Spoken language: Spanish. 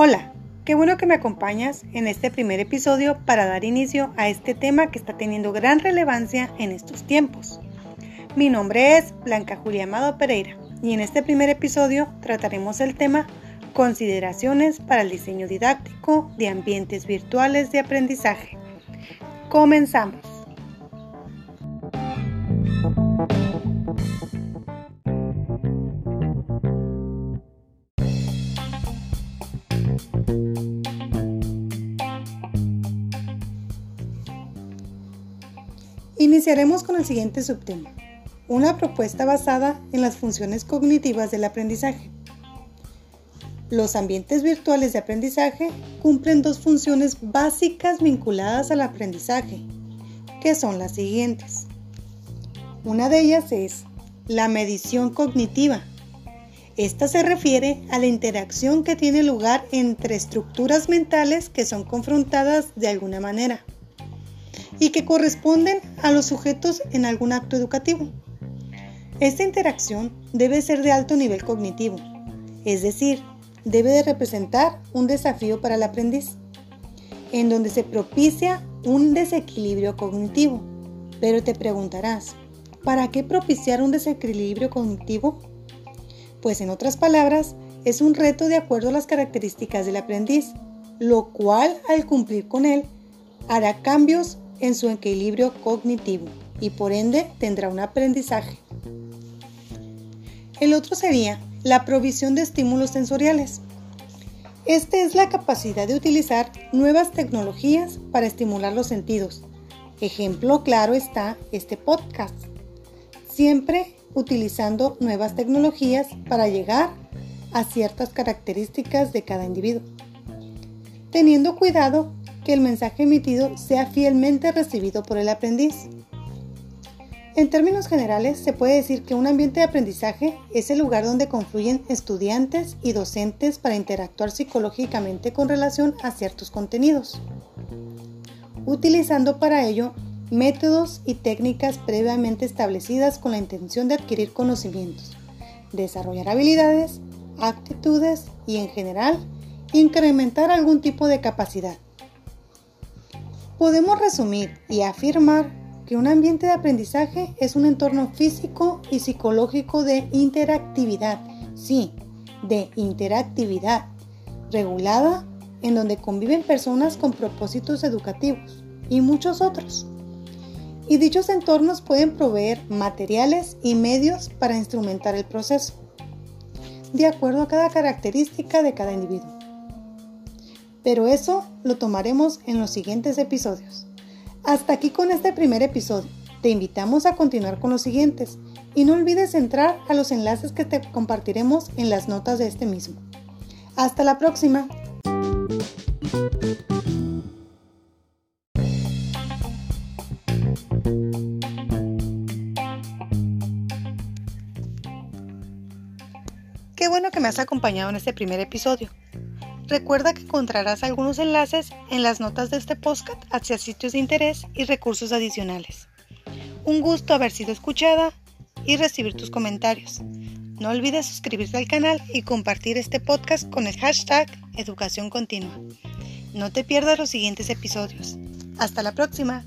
Hola, qué bueno que me acompañas en este primer episodio para dar inicio a este tema que está teniendo gran relevancia en estos tiempos. Mi nombre es Blanca Julia Amado Pereira y en este primer episodio trataremos el tema Consideraciones para el diseño didáctico de ambientes virtuales de aprendizaje. Comenzamos. Iniciaremos con el siguiente subtema, una propuesta basada en las funciones cognitivas del aprendizaje. Los ambientes virtuales de aprendizaje cumplen dos funciones básicas vinculadas al aprendizaje, que son las siguientes. Una de ellas es la medición cognitiva. Esta se refiere a la interacción que tiene lugar entre estructuras mentales que son confrontadas de alguna manera y que corresponden a los sujetos en algún acto educativo. Esta interacción debe ser de alto nivel cognitivo, es decir, debe de representar un desafío para el aprendiz, en donde se propicia un desequilibrio cognitivo. Pero te preguntarás, ¿para qué propiciar un desequilibrio cognitivo? Pues en otras palabras, es un reto de acuerdo a las características del aprendiz, lo cual al cumplir con él hará cambios en su equilibrio cognitivo y por ende tendrá un aprendizaje. El otro sería la provisión de estímulos sensoriales. Esta es la capacidad de utilizar nuevas tecnologías para estimular los sentidos. Ejemplo claro está este podcast. Siempre utilizando nuevas tecnologías para llegar a ciertas características de cada individuo. Teniendo cuidado que el mensaje emitido sea fielmente recibido por el aprendiz. En términos generales, se puede decir que un ambiente de aprendizaje es el lugar donde confluyen estudiantes y docentes para interactuar psicológicamente con relación a ciertos contenidos, utilizando para ello métodos y técnicas previamente establecidas con la intención de adquirir conocimientos, desarrollar habilidades, actitudes y en general incrementar algún tipo de capacidad. Podemos resumir y afirmar que un ambiente de aprendizaje es un entorno físico y psicológico de interactividad, sí, de interactividad, regulada en donde conviven personas con propósitos educativos y muchos otros. Y dichos entornos pueden proveer materiales y medios para instrumentar el proceso, de acuerdo a cada característica de cada individuo pero eso lo tomaremos en los siguientes episodios. Hasta aquí con este primer episodio. Te invitamos a continuar con los siguientes y no olvides entrar a los enlaces que te compartiremos en las notas de este mismo. Hasta la próxima. Qué bueno que me has acompañado en este primer episodio. Recuerda que encontrarás algunos enlaces en las notas de este podcast hacia sitios de interés y recursos adicionales. Un gusto haber sido escuchada y recibir tus comentarios. No olvides suscribirte al canal y compartir este podcast con el hashtag Educación Continua. No te pierdas los siguientes episodios. Hasta la próxima.